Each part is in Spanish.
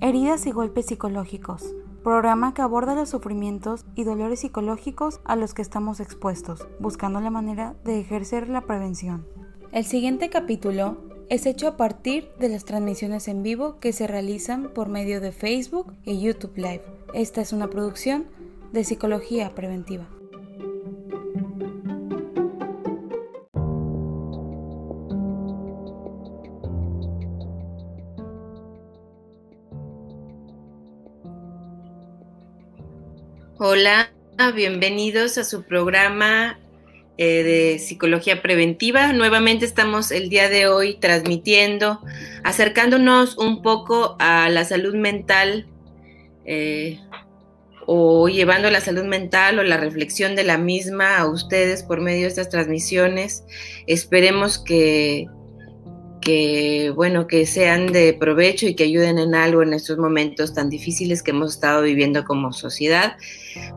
Heridas y golpes psicológicos, programa que aborda los sufrimientos y dolores psicológicos a los que estamos expuestos, buscando la manera de ejercer la prevención. El siguiente capítulo es hecho a partir de las transmisiones en vivo que se realizan por medio de Facebook y YouTube Live. Esta es una producción de Psicología Preventiva. Hola, bienvenidos a su programa eh, de psicología preventiva. Nuevamente estamos el día de hoy transmitiendo, acercándonos un poco a la salud mental eh, o llevando la salud mental o la reflexión de la misma a ustedes por medio de estas transmisiones. Esperemos que que bueno, que sean de provecho y que ayuden en algo en estos momentos tan difíciles que hemos estado viviendo como sociedad.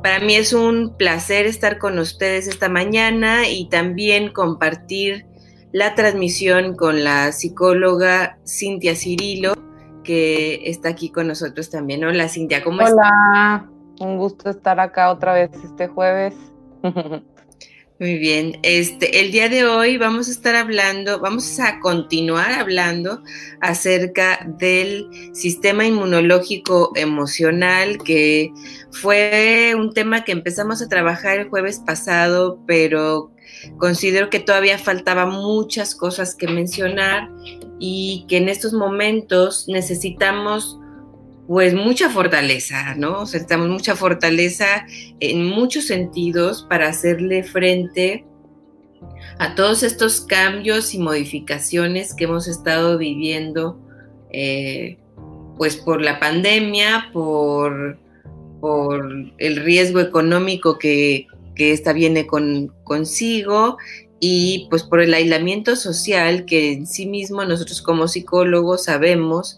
Para mí es un placer estar con ustedes esta mañana y también compartir la transmisión con la psicóloga Cintia Cirilo, que está aquí con nosotros también. Hola Cintia, ¿cómo estás? Hola, un gusto estar acá otra vez este jueves. Muy bien, este, el día de hoy vamos a estar hablando, vamos a continuar hablando acerca del sistema inmunológico emocional, que fue un tema que empezamos a trabajar el jueves pasado, pero considero que todavía faltaba muchas cosas que mencionar y que en estos momentos necesitamos pues mucha fortaleza, ¿no? O sea, necesitamos mucha fortaleza en muchos sentidos para hacerle frente a todos estos cambios y modificaciones que hemos estado viviendo, eh, pues por la pandemia, por, por el riesgo económico que, que esta viene con, consigo y pues por el aislamiento social que en sí mismo nosotros como psicólogos sabemos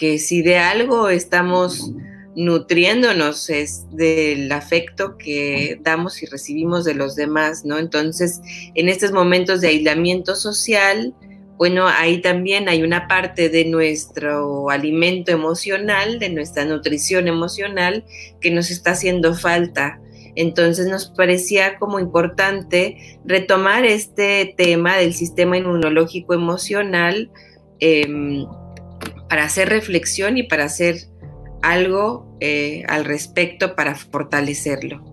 que si de algo estamos nutriéndonos es del afecto que damos y recibimos de los demás, ¿no? Entonces, en estos momentos de aislamiento social, bueno, ahí también hay una parte de nuestro alimento emocional, de nuestra nutrición emocional, que nos está haciendo falta. Entonces nos parecía como importante retomar este tema del sistema inmunológico emocional. Em, para hacer reflexión y para hacer algo eh, al respecto para fortalecerlo.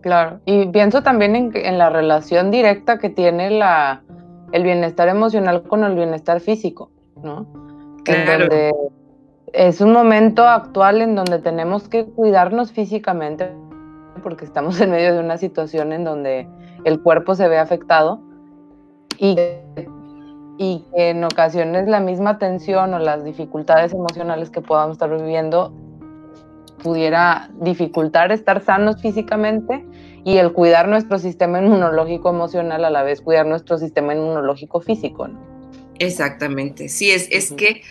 Claro, y pienso también en, la relación directa que tiene la, el bienestar emocional con el bienestar físico, ¿no? Claro. es un momento actual en donde tenemos que cuidarnos físicamente porque estamos en medio de una situación en donde el cuerpo se ve afectado y y que en ocasiones la misma tensión o las dificultades emocionales que podamos estar viviendo pudiera dificultar estar sanos físicamente y el cuidar nuestro sistema inmunológico emocional a la vez cuidar nuestro sistema inmunológico físico. Exactamente, sí, es, es que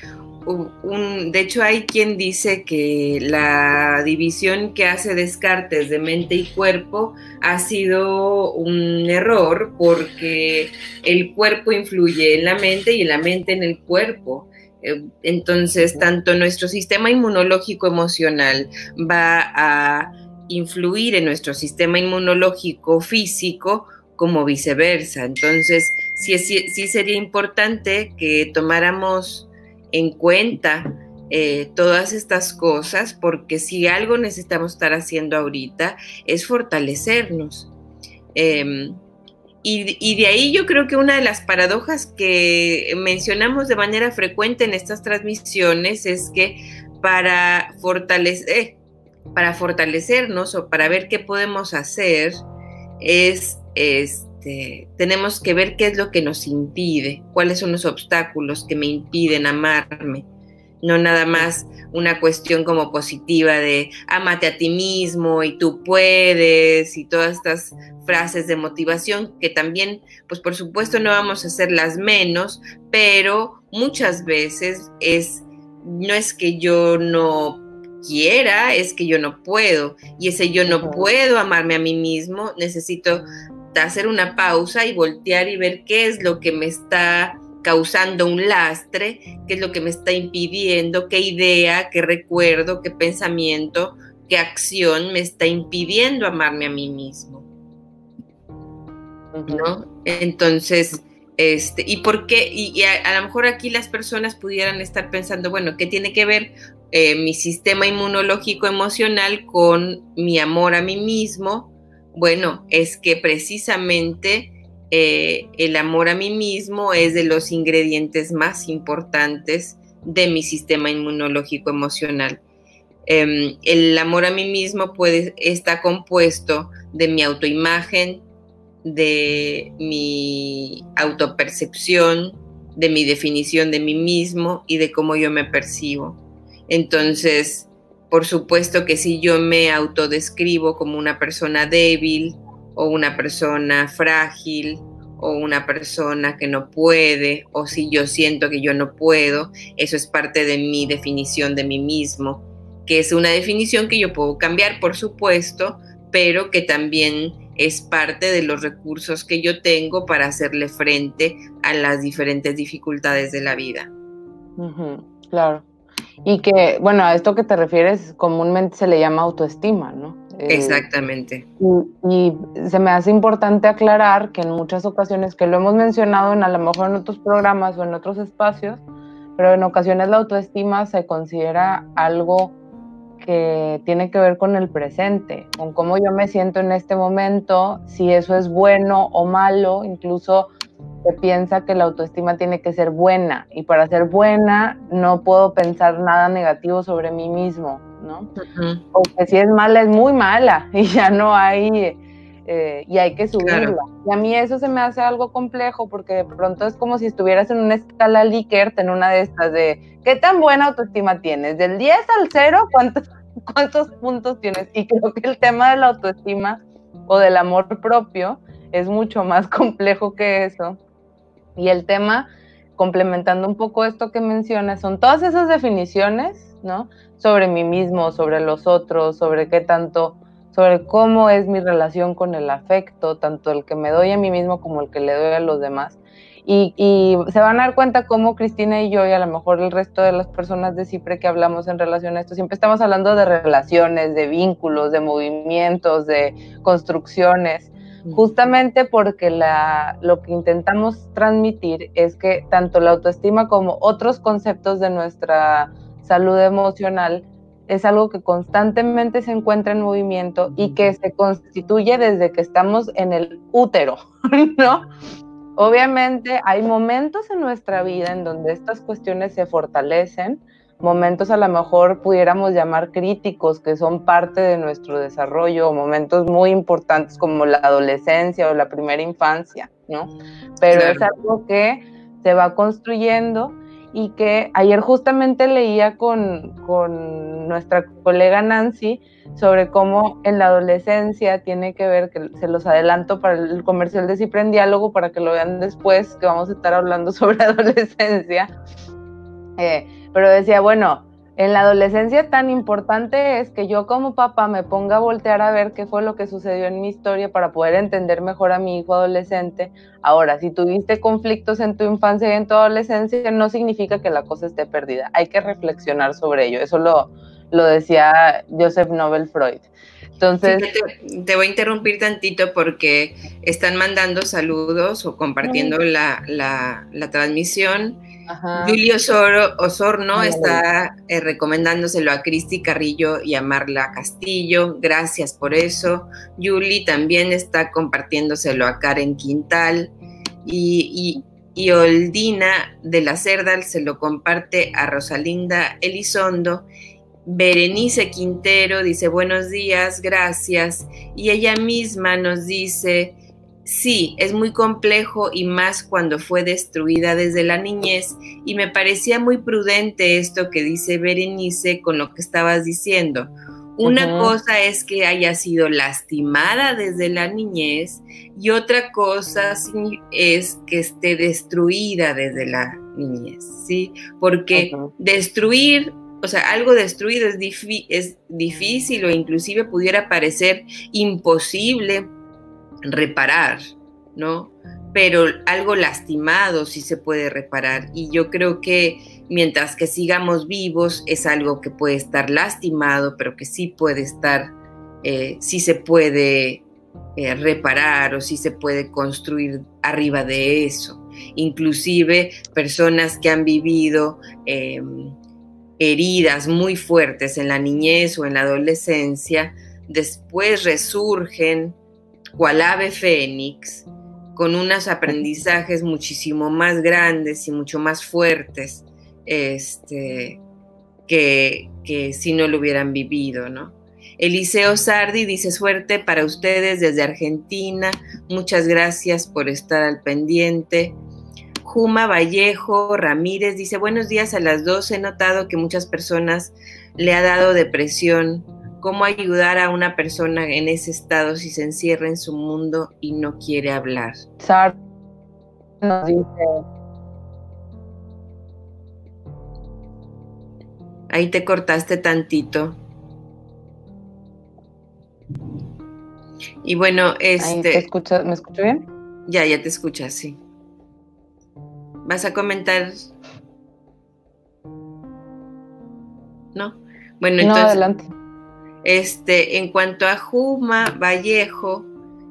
de hecho hay quien dice que la división que hace Descartes de mente y cuerpo ha sido un error porque el cuerpo influye en la mente y la mente en el cuerpo. Eh, entonces, tanto nuestro sistema inmunológico emocional va a influir en nuestro sistema inmunológico físico como viceversa. Entonces, sí, sí sería importante que tomáramos en cuenta eh, todas estas cosas, porque si algo necesitamos estar haciendo ahorita es fortalecernos. Em, y, y, de ahí yo creo que una de las paradojas que mencionamos de manera frecuente en estas transmisiones es que para fortalecer, para fortalecernos o para ver qué podemos hacer, es, es este, tenemos que ver qué es lo que nos impide, cuáles son los obstáculos que me impiden amarme. No nada más una cuestión como positiva de amate a ti mismo y tú puedes y todas estas frases de motivación que también, pues por supuesto no vamos a hacerlas menos, pero muchas veces es, no es que yo no quiera, es que yo no puedo. Y ese yo no puedo amarme a mí mismo, necesito hacer una pausa y voltear y ver qué es lo que me está causando un lastre, qué es lo que me está impidiendo, qué idea, qué recuerdo, qué pensamiento, qué acción me está impidiendo amarme a mí mismo. ¿No? Entonces, este, ¿y por qué? Y, a, lo mejor aquí las personas pudieran estar pensando, bueno, ¿qué tiene que ver eh, mi sistema inmunológico emocional con mi amor a mí mismo? Bueno, es que precisamente eh, el amor a mí mismo es de los ingredientes más importantes de mi sistema inmunológico emocional. Em, el amor a mí mismo puede, está compuesto de mi autoimagen, de mi autopercepción, de mi definición de mí mismo y de cómo yo me percibo. Entonces, por supuesto que si yo me autodescribo como una persona débil o una persona frágil o una persona que no puede o si yo siento que yo no puedo, eso es parte de mi definición de mí mismo, que es una definición que yo puedo cambiar, por supuesto, pero que también es parte de los recursos que yo tengo para hacerle frente a las diferentes dificultades de la vida. claro. Y que, bueno, a esto que te refieres comúnmente se le llama autoestima, ¿no? Eh, Exactamente. Y, se me hace importante aclarar que en muchas ocasiones, que lo hemos mencionado en a lo mejor en otros programas o en otros espacios, pero en ocasiones la autoestima se considera algo que tiene que ver con el presente, con cómo yo me siento en este momento, si eso es bueno o malo, incluso se piensa que la autoestima tiene que ser buena y para ser buena no puedo pensar nada negativo sobre mí mismo, ¿no? O que si es mala es muy mala y ya no hay, eh, y hay que subirla. Y a mí eso se me hace algo complejo porque de pronto es como si estuvieras en una escala Likert, en una de estas de, ¿qué tan buena autoestima tienes? Del 10 al 0, ¿cuántos, cuántos puntos tienes? Y creo que el tema de la autoestima o del amor propio es mucho más complejo que eso. Y el tema, complementando un poco esto que mencionas, son todas esas definiciones, ¿no? Sobre mí mismo, sobre los otros, sobre qué tanto, sobre cómo es mi relación con el afecto, tanto el que me doy a mí mismo como el que le doy a los demás. Y, se van a dar cuenta cómo Cristina y yo, y a lo mejor el resto de las personas de CIPRE que hablamos en relación a esto, siempre estamos hablando de relaciones, de vínculos, de movimientos, de construcciones justamente porque la, lo que intentamos transmitir es que tanto la autoestima como otros conceptos de nuestra salud emocional es algo que constantemente se encuentra en movimiento y que se constituye desde que estamos en el útero, ¿no? Obviamente hay momentos en nuestra vida en donde estas cuestiones se fortalecen, momentos a lo mejor pudiéramos llamar críticos que son parte de nuestro desarrollo, o momentos muy importantes como la adolescencia o la primera infancia, ¿no? Pero es algo que se va construyendo y que ayer justamente leía con, con nuestra colega Nancy sobre cómo en la adolescencia tiene que ver, que se los adelanto para el comercial de Cipre en Diálogo para que lo vean después, que vamos a estar hablando sobre adolescencia. Eh, pero decía, bueno, en la adolescencia tan importante es que yo como papá me ponga a voltear a ver qué fue lo que sucedió en mi historia para poder entender mejor a mi hijo adolescente. Ahora, si tuviste conflictos en tu infancia y en tu adolescencia, no significa que la cosa esté perdida. Hay que reflexionar sobre ello. Eso lo, lo decía Joseph Nobel Freud. Entonces, te, voy a interrumpir tantito porque están mandando saludos o compartiendo la, la, la transmisión Julio Osorno está eh, recomendándoselo a Cristi Carrillo y a Marla Castillo. Gracias por eso. Yuli también está compartiéndoselo a Karen Quintal. Y, y, Oldina de la Cerdal se lo comparte a Rosalinda Elizondo. Berenice Quintero dice buenos días, gracias. Y ella misma nos dice Sí, es muy complejo y más cuando fue destruida desde la niñez y me parecía muy prudente esto que dice Berenice con lo que estabas diciendo. Una cosa es que haya sido lastimada desde la niñez y otra cosa es que esté destruida desde la niñez, ¿sí? Porque destruir, o sea, algo destruido es, es difícil o inclusive pudiera parecer imposible reparar, ¿no? pero algo lastimado sí se puede reparar. Y yo creo que mientras que sigamos vivos es algo que puede estar lastimado, pero que sí puede estar, eh, sí se puede eh, reparar o sí se puede construir arriba de eso. Inclusive personas que han vivido em, heridas muy fuertes en la niñez o en la adolescencia, después resurgen cual ave fénix con unos aprendizajes muchísimo más grandes y mucho más fuertes este, que, que si no lo hubieran vivido, ¿no? Eliseo Sardi dice suerte para ustedes desde Argentina. Muchas gracias por estar al pendiente. Juma Vallejo Ramírez dice buenos días a las dos. He notado que muchas personas le ha dado depresión. ¿Cómo ayudar a una persona en ese estado si se encierra en su mundo y no quiere hablar? Sardi nos dice Ahí te cortaste tantito. Y bueno, este. ¿Me escucho bien? Ya, ya te escuchas, sí. ¿Vas a comentar? ¿No? Bueno, entonces. adelante. Este, en cuanto a Juma Vallejo,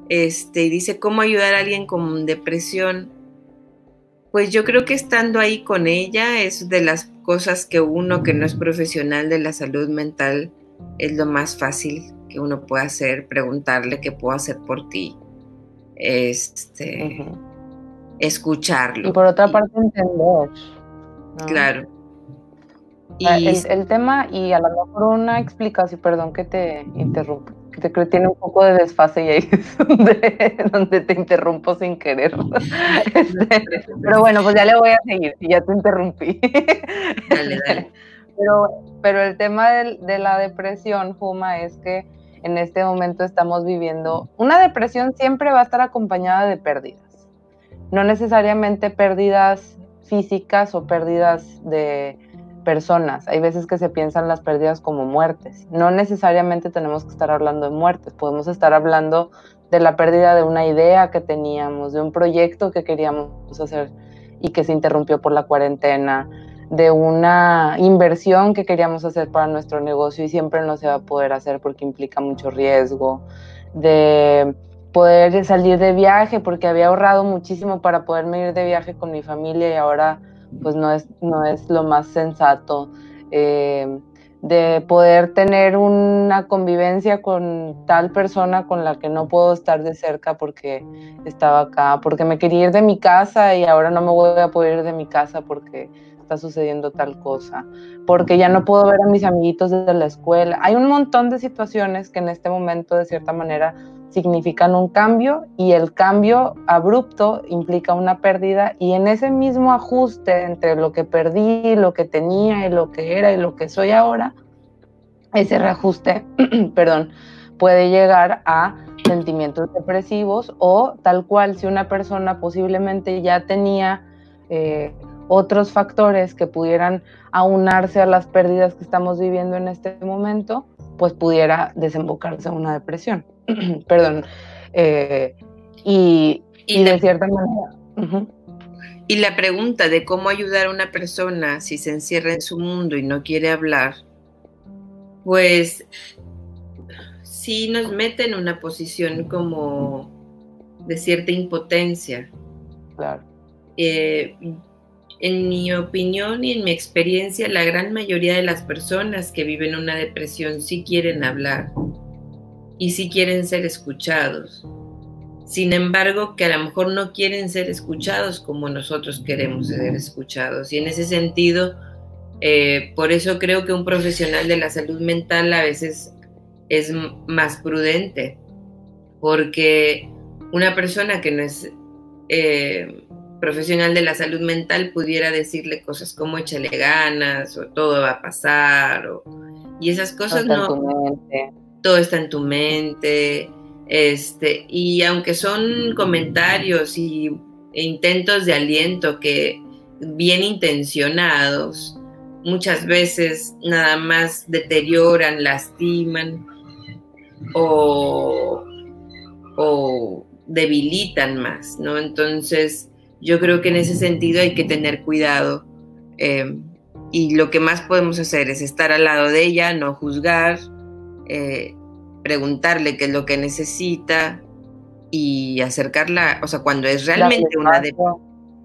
este, dice cómo ayudar a alguien con depresión. Pues yo creo que estando ahí con ella es de las cosas que uno que no es profesional de la salud mental es lo más fácil que uno puede hacer, preguntarle qué puedo hacer por ti, este, escucharlo. Y por otra parte entender. Claro. Y el, tema, y a lo mejor una explicación, perdón que te interrumpo, que te creo que tiene un poco de desfase y ahí es donde, te interrumpo sin querer. Este, pero bueno, pues ya le voy a seguir, ya te interrumpí. Dale, dale. Pero, pero el tema de la depresión, Juma, es que en este momento estamos viviendo, una depresión siempre va a estar acompañada de pérdidas, no necesariamente pérdidas físicas o pérdidas de personas. Hay veces que se piensan las pérdidas como muertes. No necesariamente tenemos que estar hablando de muertes, podemos estar hablando de la pérdida de una idea que teníamos, de un proyecto que queríamos hacer y que se interrumpió por la cuarentena, de una inversión que queríamos hacer para nuestro negocio y siempre no se va a poder hacer porque implica mucho riesgo, de poder salir de viaje porque había ahorrado muchísimo para poderme ir de viaje con mi familia y ahora pues no es, no es lo más sensato. Eh, de poder tener una convivencia con tal persona con la que no puedo estar de cerca porque estaba acá, porque me quería ir de mi casa y ahora no me voy a poder ir de mi casa porque sucediendo tal cosa, porque ya no puedo ver a mis amiguitos desde la escuela. Hay un montón de situaciones que en este momento de cierta manera significan un cambio y el cambio abrupto implica una pérdida y en ese mismo ajuste entre lo que perdí, lo que tenía y lo que era y lo que soy ahora, ese reajuste, perdón, puede llegar a sentimientos depresivos o tal cual si una persona posiblemente ya tenía eh, otros factores que pudieran aunarse a las pérdidas que estamos viviendo en este momento, pues pudiera desembocarse una depresión. Perdón. Eh, y, de cierta manera. Y la pregunta de cómo ayudar a una persona si se encierra en su mundo y no quiere hablar, pues sí nos mete en una posición como de cierta impotencia. Claro. Eh, en mi opinión y en mi experiencia, la gran mayoría de las personas que viven una depresión sí quieren hablar y sí quieren ser escuchados. Sin embargo, que a lo mejor no quieren ser escuchados como nosotros queremos ser escuchados. Y en ese sentido, eh, por eso creo que un profesional de la salud mental a veces es más prudente, porque una persona que no es eh, profesional de la salud mental pudiera decirle cosas como échale ganas o todo va a pasar o, y esas cosas no todo está en tu mente este y aunque son comentarios y e intentos de aliento que bien intencionados muchas veces nada más deterioran lastiman o, o debilitan más, ¿no? Entonces, yo creo que en ese sentido hay que tener cuidado. Eh, y lo que más podemos hacer es estar al lado de ella, no juzgar, eh, preguntarle qué es lo que necesita y acercarla, o sea, cuando es realmente una de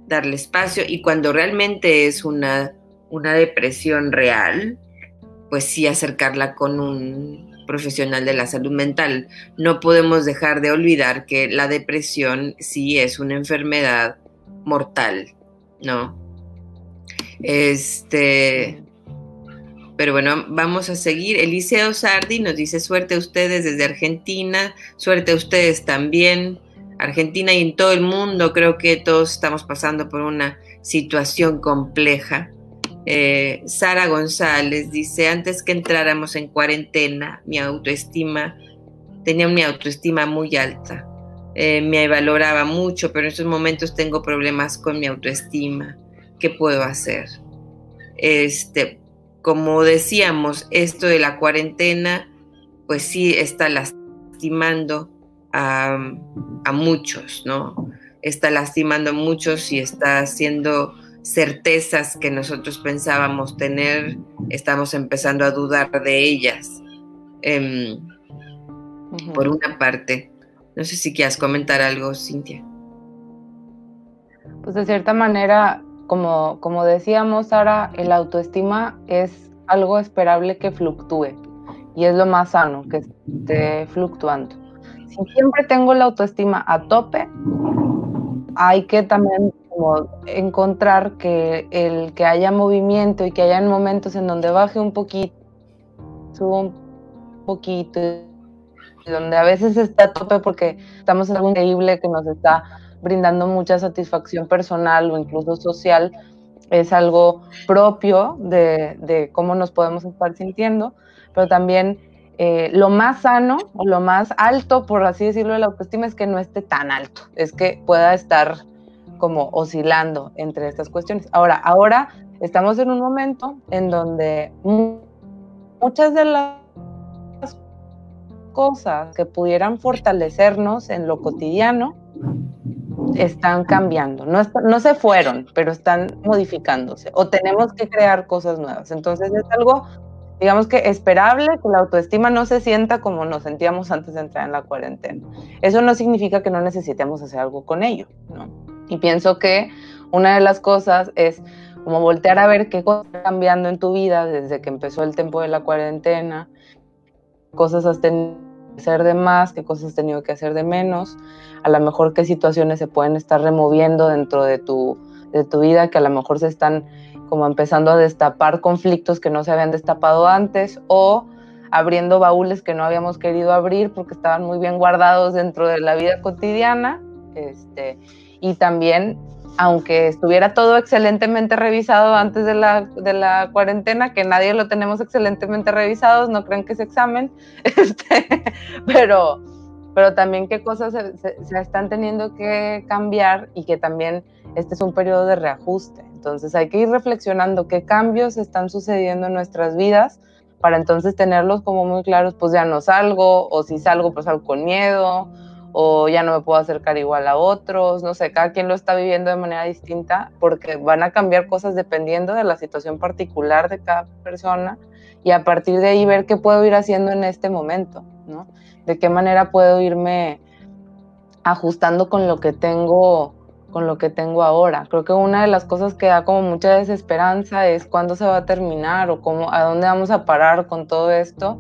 darle espacio y cuando realmente es una, una depresión real, pues sí acercarla con un profesional de la salud mental. No podemos dejar de olvidar que la depresión sí es una enfermedad mortal, ¿no? Este, pero bueno, vamos a seguir. Eliseo Sardi nos dice suerte a ustedes desde Argentina, suerte a ustedes también. Argentina y en todo el mundo creo que todos estamos pasando por una situación compleja. Eh, Sara González dice, antes que entráramos en cuarentena, mi autoestima, tenía mi autoestima muy alta. Eh, me valoraba mucho, pero en estos momentos tengo problemas con mi autoestima. ¿Qué puedo hacer? Este, como decíamos, esto de la cuarentena, pues sí está lastimando a, a muchos, ¿no? Está lastimando a muchos y está haciendo certezas que nosotros pensábamos tener, estamos empezando a dudar de ellas. Em, por una parte, no sé si quieras comentar algo, Cintia. Pues de cierta manera, como, como decíamos, Sara, el autoestima es algo esperable que fluctúe y es lo más sano, que esté fluctuando. Si siempre tengo la autoestima a tope, hay que también encontrar que el que haya movimiento y que haya momentos en donde baje un poquito, suba un poquito, donde a veces está a tope porque estamos en algo increíble que nos está brindando mucha satisfacción personal o incluso social, es algo propio de, cómo nos podemos estar sintiendo, pero también eh, lo más sano o lo más alto, por así decirlo, de la autoestima es que no esté tan alto, es que pueda estar como oscilando entre estas cuestiones. Ahora, ahora estamos en un momento en donde muchas de las cosas que pudieran fortalecernos en lo cotidiano están cambiando. No, no se fueron, pero están modificándose. O tenemos que crear cosas nuevas. Entonces es algo, digamos que esperable, que la autoestima no se sienta como nos sentíamos antes de entrar en la cuarentena. Eso no significa que no necesitemos hacer algo con ello, ¿no? Y pienso que una de las cosas es como voltear a ver qué cosas están cambiando en tu vida desde que empezó el tiempo de la cuarentena, cosas has tenido hacer de más, qué cosas has tenido que hacer de menos, a lo mejor qué situaciones se pueden estar removiendo dentro de tu, de tu vida, que a lo mejor se están como empezando a destapar conflictos que no se habían destapado antes o abriendo baúles que no habíamos querido abrir porque estaban muy bien guardados dentro de la vida cotidiana. Este, y también, aunque estuviera todo excelentemente revisado antes de la, de la cuarentena, que nadie lo tenemos excelentemente revisados, no crean que es examen, este, pero, pero también qué cosas se, se, están teniendo que cambiar y que también este es un periodo de reajuste. Entonces hay que ir reflexionando qué cambios están sucediendo en nuestras vidas para entonces tenerlos como muy claros, pues ya no salgo, o si salgo, pues salgo con miedo, o ya no me puedo acercar igual a otros, no sé, cada quien lo está viviendo de manera distinta porque van a cambiar cosas dependiendo de la situación particular de cada persona y a partir de ahí ver qué puedo ir haciendo en este momento, ¿no? De qué manera puedo irme ajustando con lo que tengo con lo que tengo ahora. Creo que una de las cosas que da como mucha desesperanza es cuándo se va a terminar o cómo a dónde vamos a parar con todo esto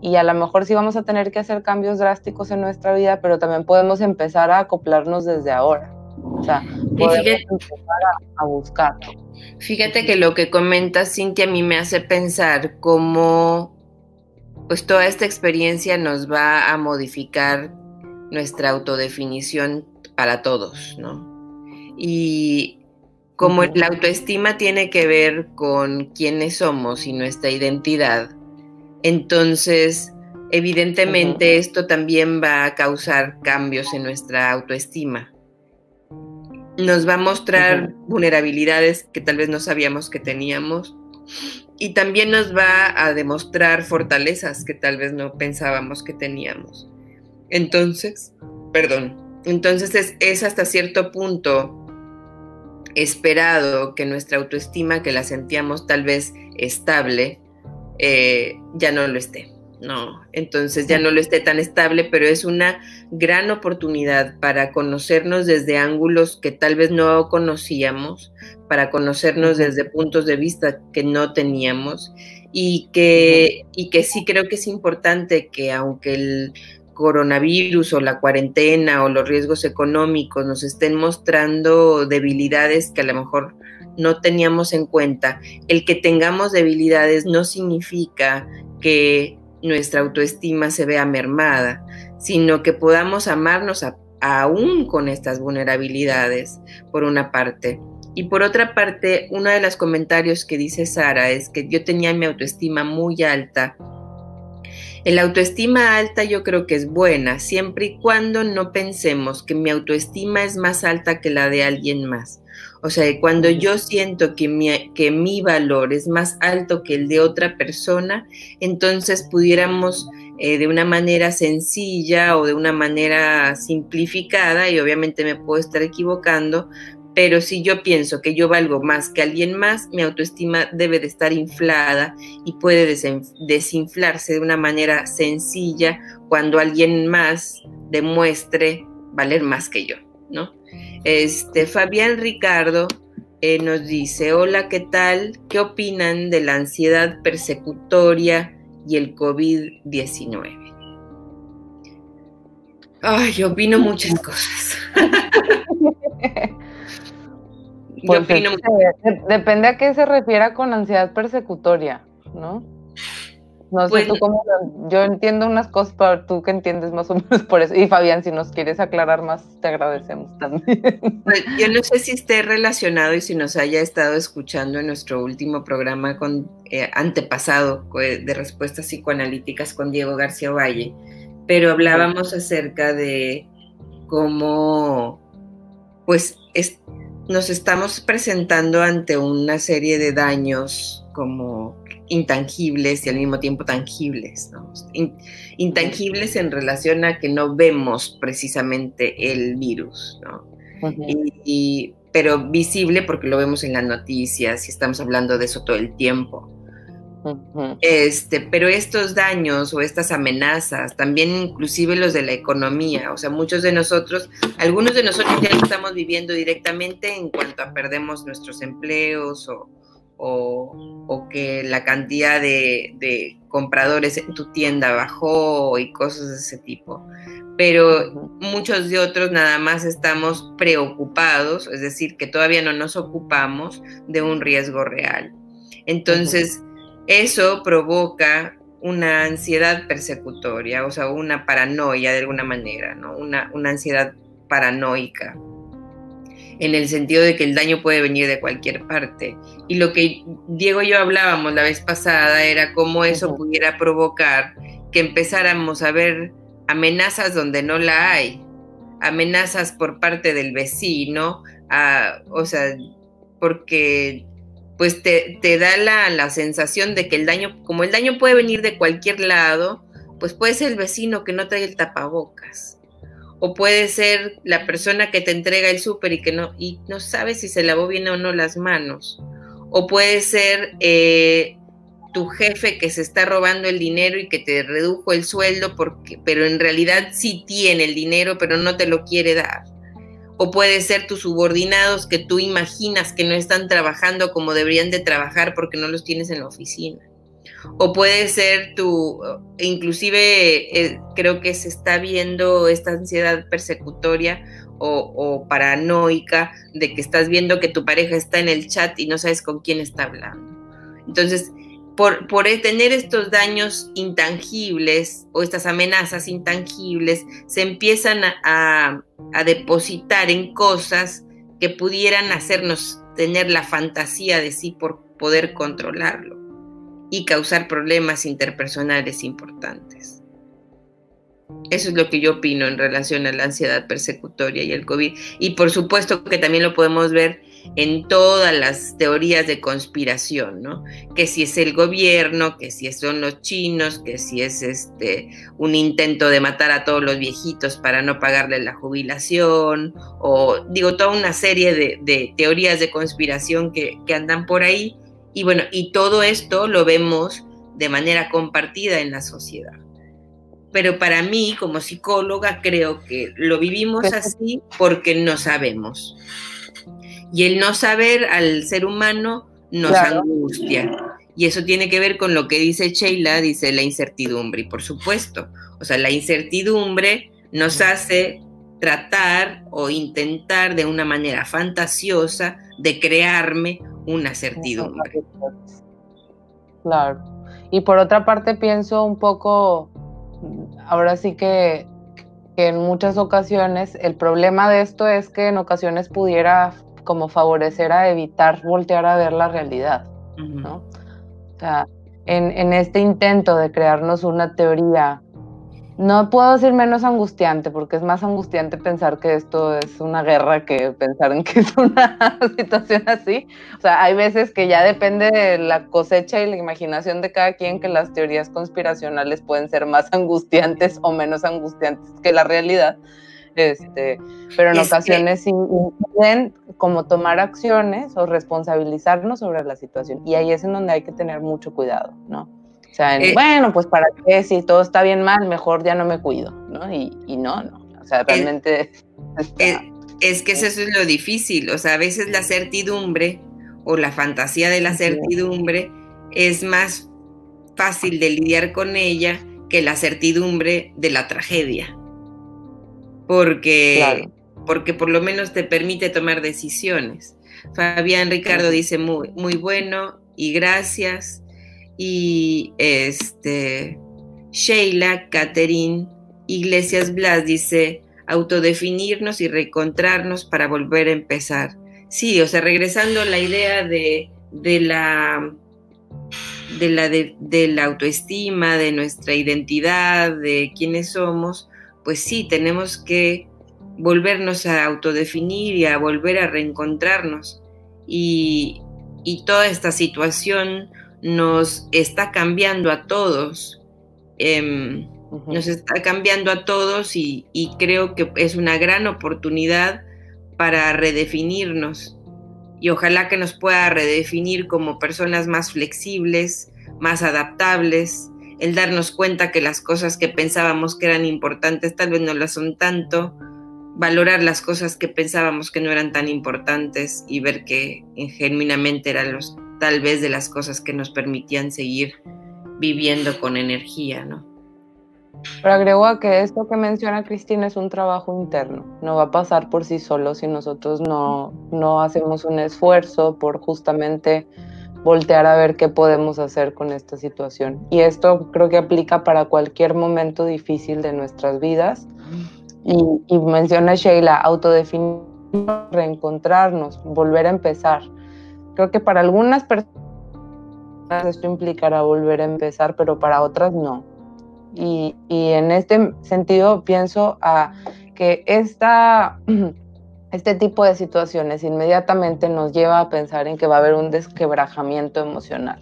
y a lo mejor sí vamos a tener que hacer cambios drásticos en nuestra vida, pero también podemos empezar a acoplarnos desde ahora. O sea, podemos empezar a, a buscar. Fíjate que lo que comentas, Cintia, a mí me hace pensar cómo pues toda esta experiencia nos va a modificar nuestra autodefinición para todos, ¿no? Y como la autoestima tiene que ver con quiénes somos y nuestra identidad, entonces, evidentemente esto también va a causar cambios en nuestra autoestima. Nos va a mostrar vulnerabilidades que tal vez no sabíamos que teníamos y también nos va a demostrar fortalezas que tal vez no pensábamos que teníamos. Entonces, perdón, entonces es, hasta cierto punto esperado que nuestra autoestima, que la sentíamos tal vez estable, eh, ya no lo esté. No, entonces ya no lo esté tan estable, pero es una gran oportunidad para conocernos desde ángulos que tal vez no conocíamos, para conocernos desde puntos de vista que no teníamos y que, y que sí creo que es importante que aunque el coronavirus o la cuarentena o los riesgos económicos nos estén mostrando debilidades que a lo mejor no teníamos en cuenta, el que tengamos debilidades no significa que nuestra autoestima se vea mermada, sino que podamos amarnos aún con estas vulnerabilidades, por una parte. Y por otra parte, uno de los comentarios que dice Sara es que yo tenía mi autoestima muy alta. El autoestima alta yo creo que es buena, siempre y cuando no pensemos que mi autoestima es más alta que la de alguien más. O sea, cuando yo siento que mi, que mi valor es más alto que el de otra persona, entonces pudiéramos eh, de una manera sencilla o de una manera simplificada, y obviamente me puedo estar equivocando, pero si yo pienso que yo valgo más que alguien más, mi autoestima debe de estar inflada y puede desinflarse de una manera sencilla cuando alguien más demuestre valer más que yo, ¿no? Este, Fabián Ricardo eh, nos dice, hola, ¿qué tal? ¿Qué opinan de la ansiedad persecutoria y el COVID-19? Ay, yo opino muchas cosas. Pues depende a qué se refiera con ansiedad persecutoria, ¿no? No sé tú cómo, yo entiendo unas cosas, pero tú que entiendes más o menos por eso. Y Fabián, si nos quieres aclarar más, te agradecemos también. Pues, yo no sé si esté relacionado y si nos haya estado escuchando en nuestro último programa con eh, antepasado de respuestas psicoanalíticas con Diego García Valle, pero hablábamos acerca de cómo, pues, es, nos estamos presentando ante una serie de daños como intangibles y al mismo tiempo tangibles, intangibles en relación a que no vemos precisamente el virus, ¿no? pero visible porque lo vemos en las noticias y estamos hablando de eso todo el tiempo. Este, pero estos daños o estas amenazas, también inclusive los de la economía, o sea, muchos de nosotros, algunos de nosotros ya lo estamos viviendo directamente en cuanto a perdemos nuestros empleos o, o, que la cantidad de, de, compradores en tu tienda bajó y cosas de ese tipo. Pero muchos de otros nada más estamos preocupados, es decir, que todavía no nos ocupamos de un riesgo real. Entonces, eso provoca una ansiedad persecutoria, o sea, una paranoia de alguna manera, ¿no? Una, una ansiedad paranoica, en el sentido de que el daño puede venir de cualquier parte. Y lo que Diego y yo hablábamos la vez pasada era cómo eso pudiera provocar que empezáramos a ver amenazas donde no la hay, amenazas por parte del vecino, o sea, porque pues te, da la, la, sensación de que el daño, como el daño puede venir de cualquier lado, pues puede ser el vecino que no trae el tapabocas. O puede ser la persona que te entrega el súper y que no, y no sabe si se lavó bien o no las manos. O puede ser eh, tu jefe que se está robando el dinero y que te redujo el sueldo, porque, pero en realidad sí tiene el dinero, pero no te lo quiere dar o puede ser tus subordinados que tú imaginas que no están trabajando como deberían de trabajar porque no los tienes en la oficina. O puede ser tu, inclusive eh, creo que se está viendo esta ansiedad persecutoria o, o, paranoica de que estás viendo que tu pareja está en el chat y no sabes con quién está hablando. Entonces, por, tener estos daños intangibles o estas amenazas intangibles, se empiezan a, depositar en cosas que pudieran hacernos tener la fantasía de sí por poder controlarlo y causar problemas interpersonales importantes. Eso es lo que yo opino en relación a la ansiedad persecutoria y el COVID. Y por supuesto que también lo podemos ver en todas las teorías de conspiración, ¿no? Que si es el gobierno, que si son los chinos, que si es este un intento de matar a todos los viejitos para no pagarles la jubilación, o digo, toda una serie de, teorías de conspiración que, que andan por ahí. Y bueno, y todo esto lo vemos de manera compartida en la sociedad pero para mí como psicóloga creo que lo vivimos así porque no sabemos. Y el no saber al ser humano nos angustia. Y eso tiene que ver con lo que dice Sheila, dice la incertidumbre. Y por supuesto, o sea, la incertidumbre nos hace tratar o intentar de una manera fantasiosa de crearme una certidumbre. Claro. Y por otra parte pienso un poco ahora sí que, en muchas ocasiones el problema de esto es que en ocasiones pudiera como favorecer a evitar voltear a ver la realidad, ¿no? O sea, en, en, este intento de crearnos una teoría no puedo decir menos angustiante, porque es más angustiante pensar que esto es una guerra que pensar en que es una situación así. O sea, hay veces que ya depende de la cosecha y la imaginación de cada quien que las teorías conspiracionales pueden ser más angustiantes o menos angustiantes que la realidad. Este, pero en ocasiones sí pueden como tomar acciones o responsabilizarnos sobre la situación. Y ahí es en donde hay que tener mucho cuidado, ¿no? Sea, eh, bueno, pues para qué, si todo está bien mal, mejor ya no me cuido, ¿no? Y, no, no, o sea, realmente... es que eso es lo difícil, o sea, a veces la certidumbre o la fantasía de la certidumbre es más fácil de lidiar con ella que la certidumbre de la tragedia. Porque, porque por lo menos te permite tomar decisiones. Fabián Ricardo dice muy, muy bueno y gracias y este, Sheila Catherine Iglesias Blas dice, autodefinirnos y reencontrarnos para volver a empezar. Sí, o sea, regresando a la idea de, de la de la, de, autoestima, de nuestra identidad, de quiénes somos, pues sí, tenemos que volvernos a autodefinir y a volver a reencontrarnos. Y, y toda esta situación nos está cambiando a todos. Em, nos está cambiando a todos y, creo que es una gran oportunidad para redefinirnos. Y ojalá que nos pueda redefinir como personas más flexibles, más adaptables, el darnos cuenta que las cosas que pensábamos que eran importantes tal vez no las son tanto, valorar las cosas que pensábamos que no eran tan importantes y ver que genuinamente eran los tal vez de las cosas que nos permitían seguir viviendo con energía, ¿no? Pero agrego que esto que menciona Cristina es un trabajo interno, no va a pasar por sí solo si nosotros no, no hacemos un esfuerzo por justamente voltear a ver qué podemos hacer con esta situación. Y esto creo que aplica para cualquier momento difícil de nuestras vidas. Y, y menciona Sheila, autodefinir, reencontrarnos, volver a empezar. Creo que para algunas personas esto implicará volver a empezar, pero para otras no. Y, en este sentido pienso a que esta, este tipo de situaciones inmediatamente nos lleva a pensar en que va a haber un desquebrajamiento emocional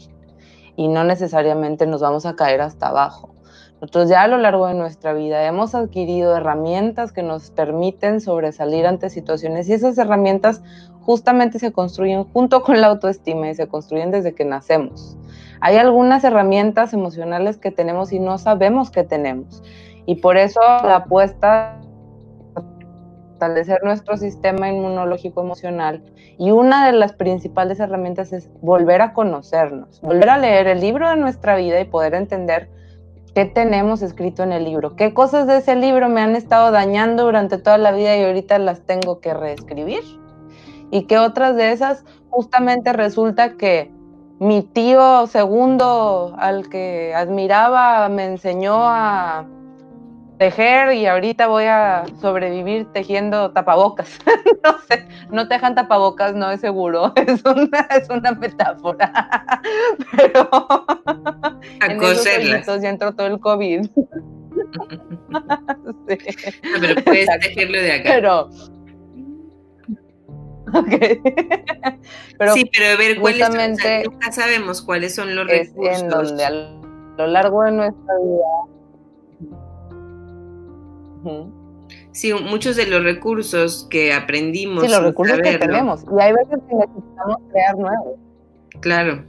y no necesariamente nos vamos a caer hasta abajo. Nosotros ya a lo largo de nuestra vida hemos adquirido herramientas que nos permiten sobresalir ante situaciones y esas herramientas justamente se construyen junto con la autoestima y se construyen desde que nacemos. Hay algunas herramientas emocionales que tenemos y no sabemos que tenemos. Y por eso la apuesta fortalecer nuestro sistema inmunológico emocional y una de las principales herramientas es volver a conocernos, volver a leer el libro de nuestra vida y poder entender qué tenemos escrito en el libro, qué cosas de ese libro me han estado dañando durante toda la vida y ahorita las tengo que reescribir y que otras de esas justamente resulta que mi tío segundo al que admiraba me enseñó a tejer y ahorita voy a sobrevivir tejiendo tapabocas. no sé, no tejan tapabocas, no es seguro, es una, es una metáfora. Pero a coserlas. Ya entró todo el COVID. pero puedes tejerlo de acá. Pero pero sí, pero a ver, ¿cuáles son, nunca sabemos cuáles son los recursos. En donde a lo largo de nuestra vida. Sí, muchos de los recursos que aprendimos. Sí, los recursos que tenemos. Y hay veces que necesitamos crear nuevos. Claro.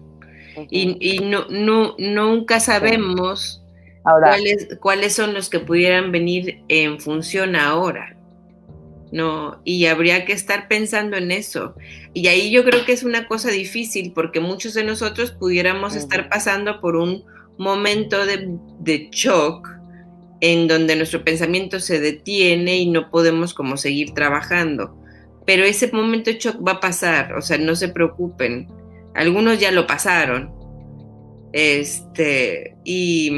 Y, y no, no, nunca sabemos cuáles, cuáles son los que pudieran venir en función ahora. No, y habría que estar pensando en eso. Y ahí yo creo que es una cosa difícil porque muchos de nosotros pudiéramos estar pasando por un momento de, de, shock en donde nuestro pensamiento se detiene y no podemos como seguir trabajando. Pero ese momento de shock va a pasar, o sea, no se preocupen. Algunos ya lo pasaron. Este, y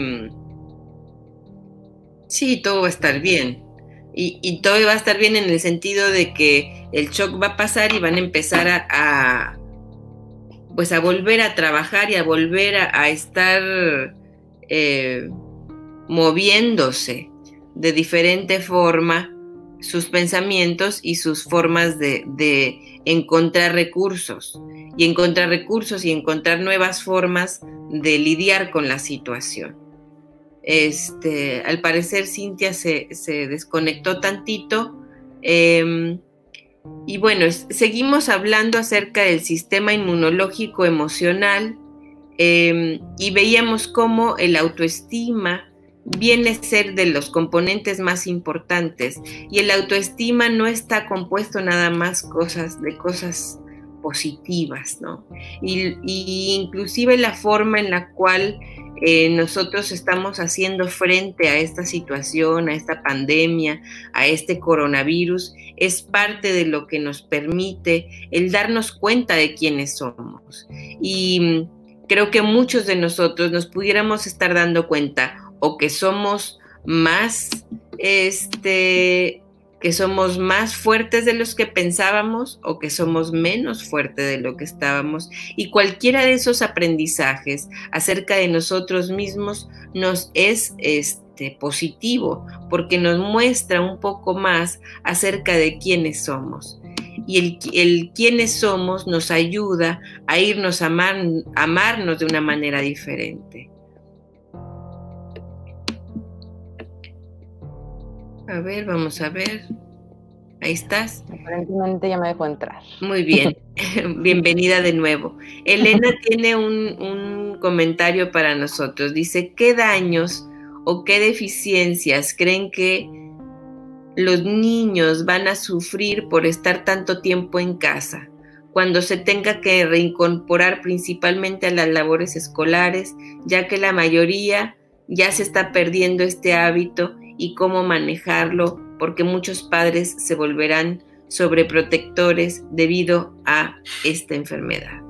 sí, todo va a estar bien. Y, todo va a estar bien en el sentido de que el shock va a pasar y van a empezar a, pues a volver a trabajar y a volver a, estar eh, moviéndose de diferente forma sus pensamientos y sus formas de, de, encontrar recursos y encontrar recursos y encontrar nuevas formas de lidiar con la situación. Este, al parecer Cintia se, desconectó tantito. Em, y bueno, seguimos hablando acerca del sistema inmunológico emocional em, y veíamos cómo el autoestima viene a ser de los componentes más importantes y el autoestima no está compuesto nada más cosas de cosas positivas, ¿no? Y, y inclusive la forma en la cual eh, nosotros estamos haciendo frente a esta situación, a esta pandemia, a este coronavirus, es parte de lo que nos permite el darnos cuenta de quiénes somos. Y mm, creo que muchos de nosotros nos pudiéramos estar dando cuenta o que somos más este que somos más fuertes de los que pensábamos o que somos menos fuertes de lo que estábamos. Y cualquiera de esos aprendizajes acerca de nosotros mismos nos es este, positivo porque nos muestra un poco más acerca de quiénes somos. Y el, el quiénes somos nos ayuda a irnos a amarnos de una manera diferente. A ver, vamos a ver. Ahí estás. Aparentemente ya me dejó entrar. Muy bien, bienvenida de nuevo. Elena tiene un, comentario para nosotros. Dice, ¿qué daños o qué deficiencias creen que los niños van a sufrir por estar tanto tiempo en casa? Cuando se tenga que reincorporar principalmente a las labores escolares, ya que la mayoría ya se está perdiendo este hábito y cómo manejarlo, porque muchos padres se volverán sobreprotectores debido a esta enfermedad.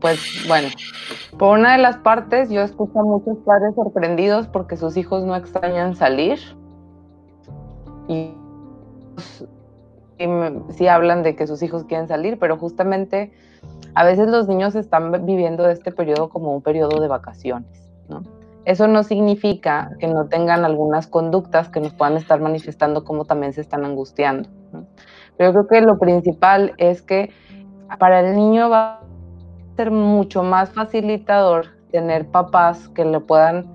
Pues bueno, por una de las partes yo escucho a muchos padres sorprendidos porque sus hijos no extrañan salir y sí hablan de que sus hijos quieren salir, pero justamente a veces los niños están viviendo este periodo como un periodo de vacaciones. Eso no significa que no tengan algunas conductas que nos puedan estar manifestando como también se están angustiando. Pero yo creo que lo principal es que para el niño va a ser mucho más facilitador tener papás que le puedan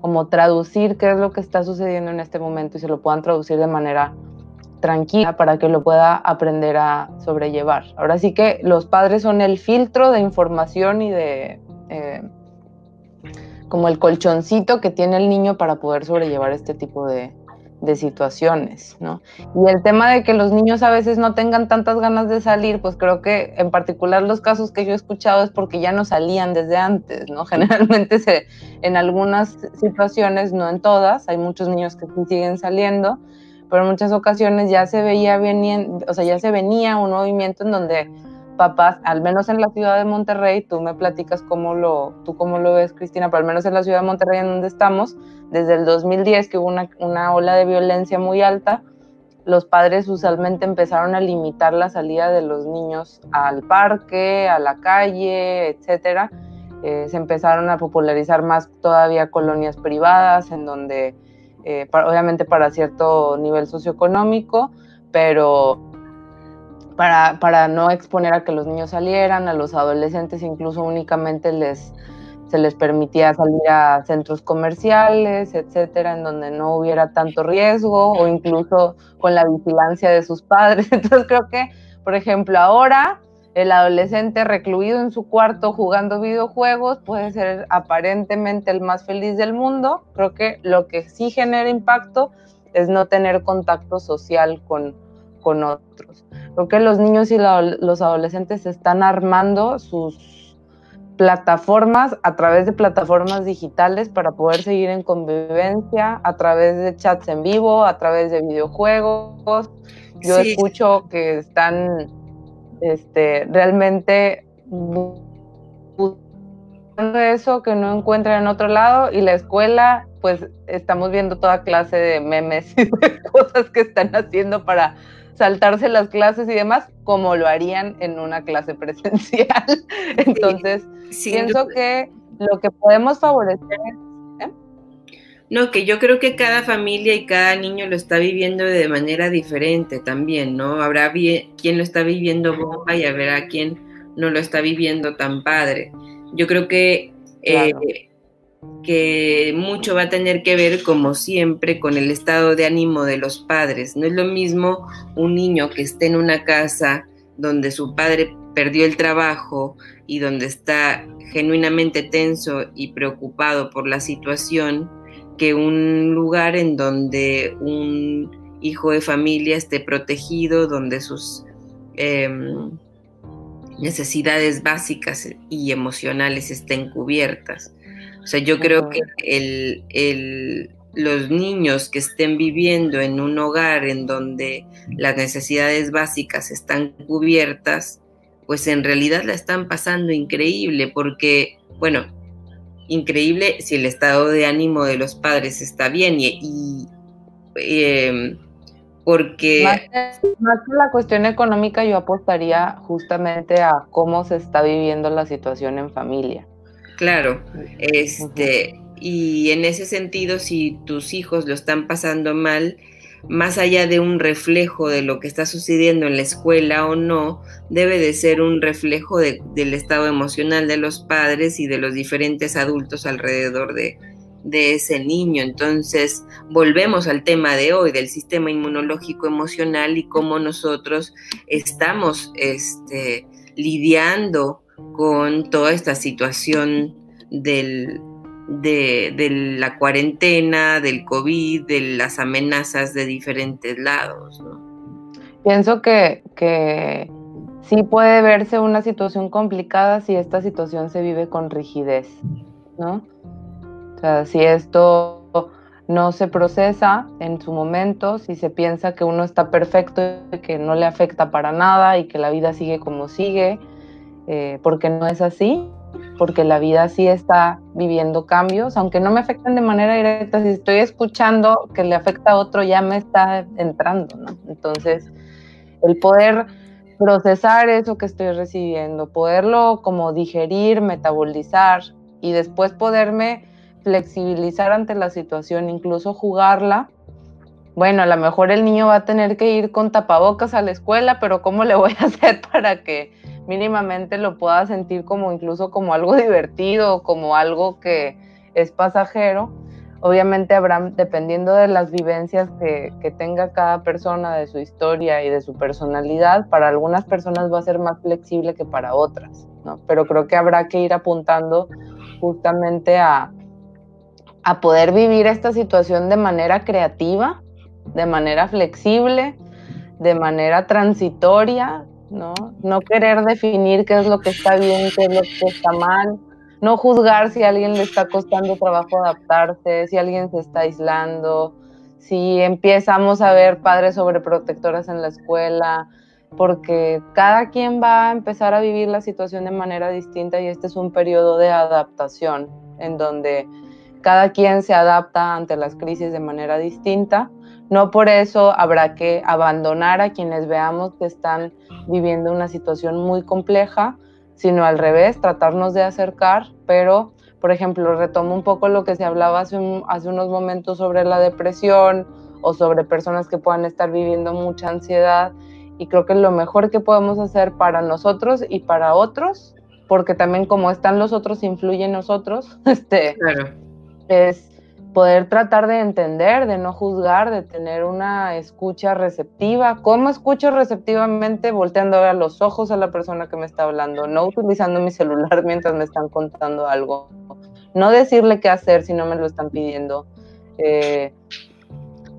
como traducir qué es lo que está sucediendo en este momento y se lo puedan traducir de manera tranquila para que lo pueda aprender a sobrellevar. Ahora sí que los padres son el filtro de información y de eh, como el colchoncito que tiene el niño para poder sobrellevar este tipo de, situaciones, ¿no? Y el tema de que los niños a veces no tengan tantas ganas de salir, pues creo que en particular los casos que yo he escuchado es porque ya no salían desde antes, ¿no? Generalmente se, en algunas situaciones, no en todas, hay muchos niños que siguen saliendo, pero en muchas ocasiones ya se veía o sea, ya se venía un movimiento en donde papás, al menos en la ciudad de Monterrey, tú me platicas cómo lo, tú cómo lo ves, Cristina, pero al menos en la ciudad de Monterrey en donde estamos, desde el 2010 que hubo una, una ola de violencia muy alta, los padres usualmente empezaron a limitar la salida de los niños al parque, a la calle, etcétera. Eh, se empezaron a popularizar más todavía colonias privadas en donde eh, obviamente para cierto nivel socioeconómico, pero para, para, no exponer a que los niños salieran, a los adolescentes incluso únicamente les, se les permitía salir a centros comerciales, etcétera, en donde no hubiera tanto riesgo o incluso con la vigilancia de sus padres. Entonces creo que, por ejemplo, ahora el adolescente recluido en su cuarto jugando videojuegos puede ser aparentemente el más feliz del mundo. Creo que lo que sí genera impacto es no tener contacto social con, con otros. Creo que los niños y los adolescentes están armando sus plataformas a través de plataformas digitales para poder seguir en convivencia, a través de chats en vivo, a través de videojuegos. Yo escucho que están este, realmente buscando eso que no encuentran en otro lado y la escuela, pues estamos viendo toda clase de memes y de cosas que están haciendo para saltarse las clases y demás, como lo harían en una clase presencial. Entonces, pienso que lo que podemos favorecer ¿eh? No, que yo creo que cada familia y cada niño lo está viviendo de manera diferente también, ¿no? Habrá quien lo está viviendo bomba y habrá quien no lo está viviendo tan padre. Yo creo que, eh, que mucho va a tener que ver, como siempre, con el estado de ánimo de los padres. No es lo mismo un niño que esté en una casa donde su padre perdió el trabajo y donde está genuinamente tenso y preocupado por la situación, que un lugar en donde un hijo de familia esté protegido, donde sus em, necesidades básicas y emocionales estén cubiertas. O sea, yo creo que el, los niños que estén viviendo en un hogar en donde las necesidades básicas están cubiertas, pues en realidad la están pasando increíble porque, bueno, increíble si el estado de ánimo de los padres está bien y, em, porque... Más que, la cuestión económica, yo apostaría justamente a cómo se está viviendo la situación en familia. Claro, este, y en ese sentido, si tus hijos lo están pasando mal, más allá de un reflejo de lo que está sucediendo en la escuela o no, debe de ser un reflejo del estado emocional de los padres y de los diferentes adultos alrededor de, ese niño. Entonces, volvemos al tema de hoy, del sistema inmunológico emocional y cómo nosotros estamos este, lidiando con toda esta situación de, la cuarentena, del COVID, de las amenazas de diferentes lados. Pienso que, que sí puede verse una situación complicada si esta situación se vive con rigidez, ¿no? O sea, si esto no se procesa en su momento, si se piensa que uno está perfecto y que no le afecta para nada y que la vida sigue como sigue, eh, porque no es así, porque la vida sí está viviendo cambios, aunque no me afecten de manera directa, si estoy escuchando que le afecta a otro, ya me está entrando, ¿no? Entonces, el poder procesar eso que estoy recibiendo, poderlo como digerir, metabolizar y después poderme flexibilizar ante la situación, incluso jugarla. Bueno, a lo mejor el niño va a tener que ir con tapabocas a la escuela, pero ¿cómo le voy a hacer para que mínimamente lo pueda sentir como incluso como algo divertido, como algo que es pasajero. Obviamente habrá, dependiendo de las vivencias que, tenga cada persona, de su historia y de su personalidad, para algunas personas va a ser más flexible que para otras, ¿no? Pero creo que habrá que ir apuntando justamente a, a poder vivir esta situación de manera creativa, de manera flexible, de manera transitoria, ¿no? Querer definir qué es lo que está bien, qué es lo que está mal, no juzgar si a alguien le está costando trabajo adaptarse, si alguien se está aislando, si empezamos a ver padres sobreprotectoras en la escuela, porque cada quien va a empezar a vivir la situación de manera distinta y este es un periodo de adaptación en donde cada quien se adapta ante las crisis de manera distinta no por eso habrá que abandonar a quienes veamos que están viviendo una situación muy compleja, sino al revés, tratarnos de acercar, pero por ejemplo, retomo un poco lo que se hablaba hace, hace unos momentos sobre la depresión o sobre personas que puedan estar viviendo mucha ansiedad. Y creo que lo mejor que podemos hacer para nosotros y para otros, porque también como están los otros, influye en nosotros, este, es poder tratar de entender, de no juzgar, de tener una escucha receptiva. ¿Cómo escucho receptivamente? Volteando a los ojos a la persona que me está hablando, no utilizando mi celular mientras me están contando algo, no decirle qué hacer si no me lo están pidiendo. Eh,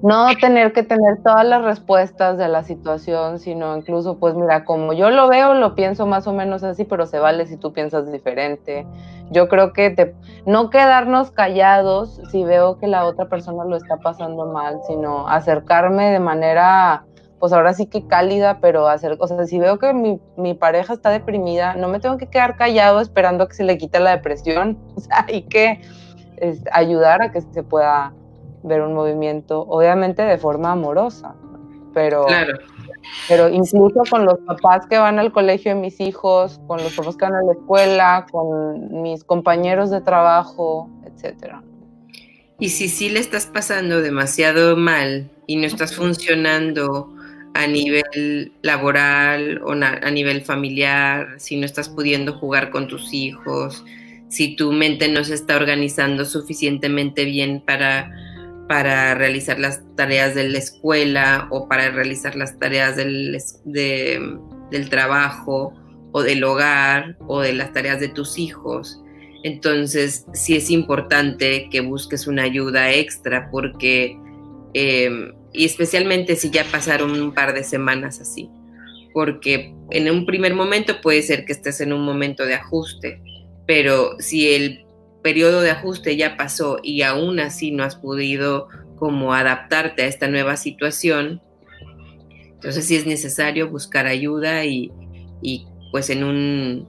no tener que tener todas las respuestas de la situación, sino incluso, pues mira, como yo lo veo, lo pienso más o menos así, pero se vale si tú piensas diferente. Yo creo que te, no quedarnos callados si veo que la otra persona lo está pasando mal, sino acercarme de manera, pues ahora sí que cálida, pero hacer, o sea, si veo que mi, mi pareja está deprimida, no me tengo que quedar callado esperando a que se le quite la depresión, o sea, hay que ayudar a que se pueda ver un movimiento, obviamente de forma amorosa, pero, pero incluso con los papás que van al colegio de mis hijos, con los papás que van a la escuela, con mis compañeros de trabajo, etcétera. Y si sí le estás pasando demasiado mal y no estás funcionando a nivel laboral o a nivel familiar, si no estás pudiendo jugar con tus hijos, si tu mente no se está organizando suficientemente bien para para realizar las tareas de la escuela o para realizar las tareas del, del trabajo o del hogar o de las tareas de tus hijos. Entonces, sí es importante que busques una ayuda extra porque, em, y especialmente si ya pasaron un par de semanas así, porque en un primer momento puede ser que estés en un momento de ajuste, pero si el periodo de ajuste ya pasó y aún así no has podido como adaptarte a esta nueva situación, entonces sí es necesario buscar ayuda y, pues en un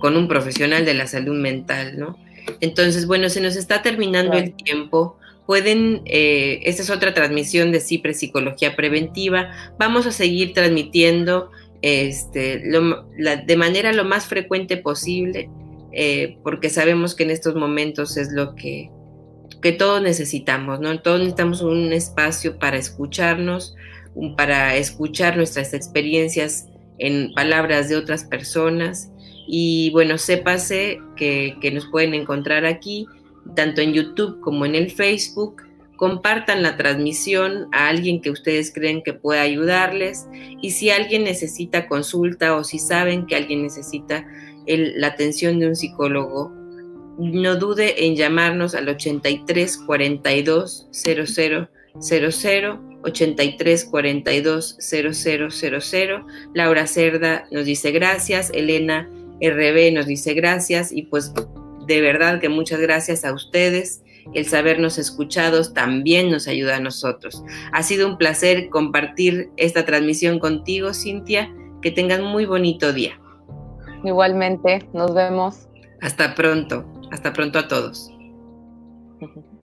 con un profesional de la salud mental, ¿no? Entonces, bueno, se nos está terminando el tiempo. Pueden, eh, esta es otra transmisión de CIPRE Psicología Preventiva. Vamos a seguir transmitiendo este, de manera lo más frecuente posible eh, porque sabemos que en estos momentos es lo que, que todos necesitamos, ¿no? Todos necesitamos un espacio para escucharnos, para escuchar nuestras experiencias en palabras de otras personas. Y bueno, sépase que, que nos pueden encontrar aquí, tanto en YouTube como en el Facebook. Compartan la transmisión a alguien que ustedes creen que pueda ayudarles. Y si alguien necesita consulta o si saben que alguien necesita la atención de un psicólogo, no dude en llamarnos al 83 42 00 00 83 42 00 Laura Cerda nos dice gracias, Elena RB nos dice gracias y pues de verdad que muchas gracias a ustedes. El sabernos escuchados también nos ayuda a nosotros. Ha sido un placer compartir esta transmisión contigo, Cintia. Que tengan muy bonito día. Igualmente, nos vemos. Hasta pronto, hasta pronto a todos.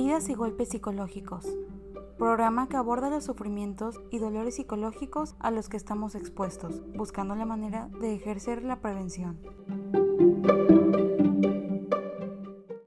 Heridas y golpes psicológicos. Programa que aborda los sufrimientos y dolores psicológicos a los que estamos expuestos, buscando la manera de ejercer la prevención.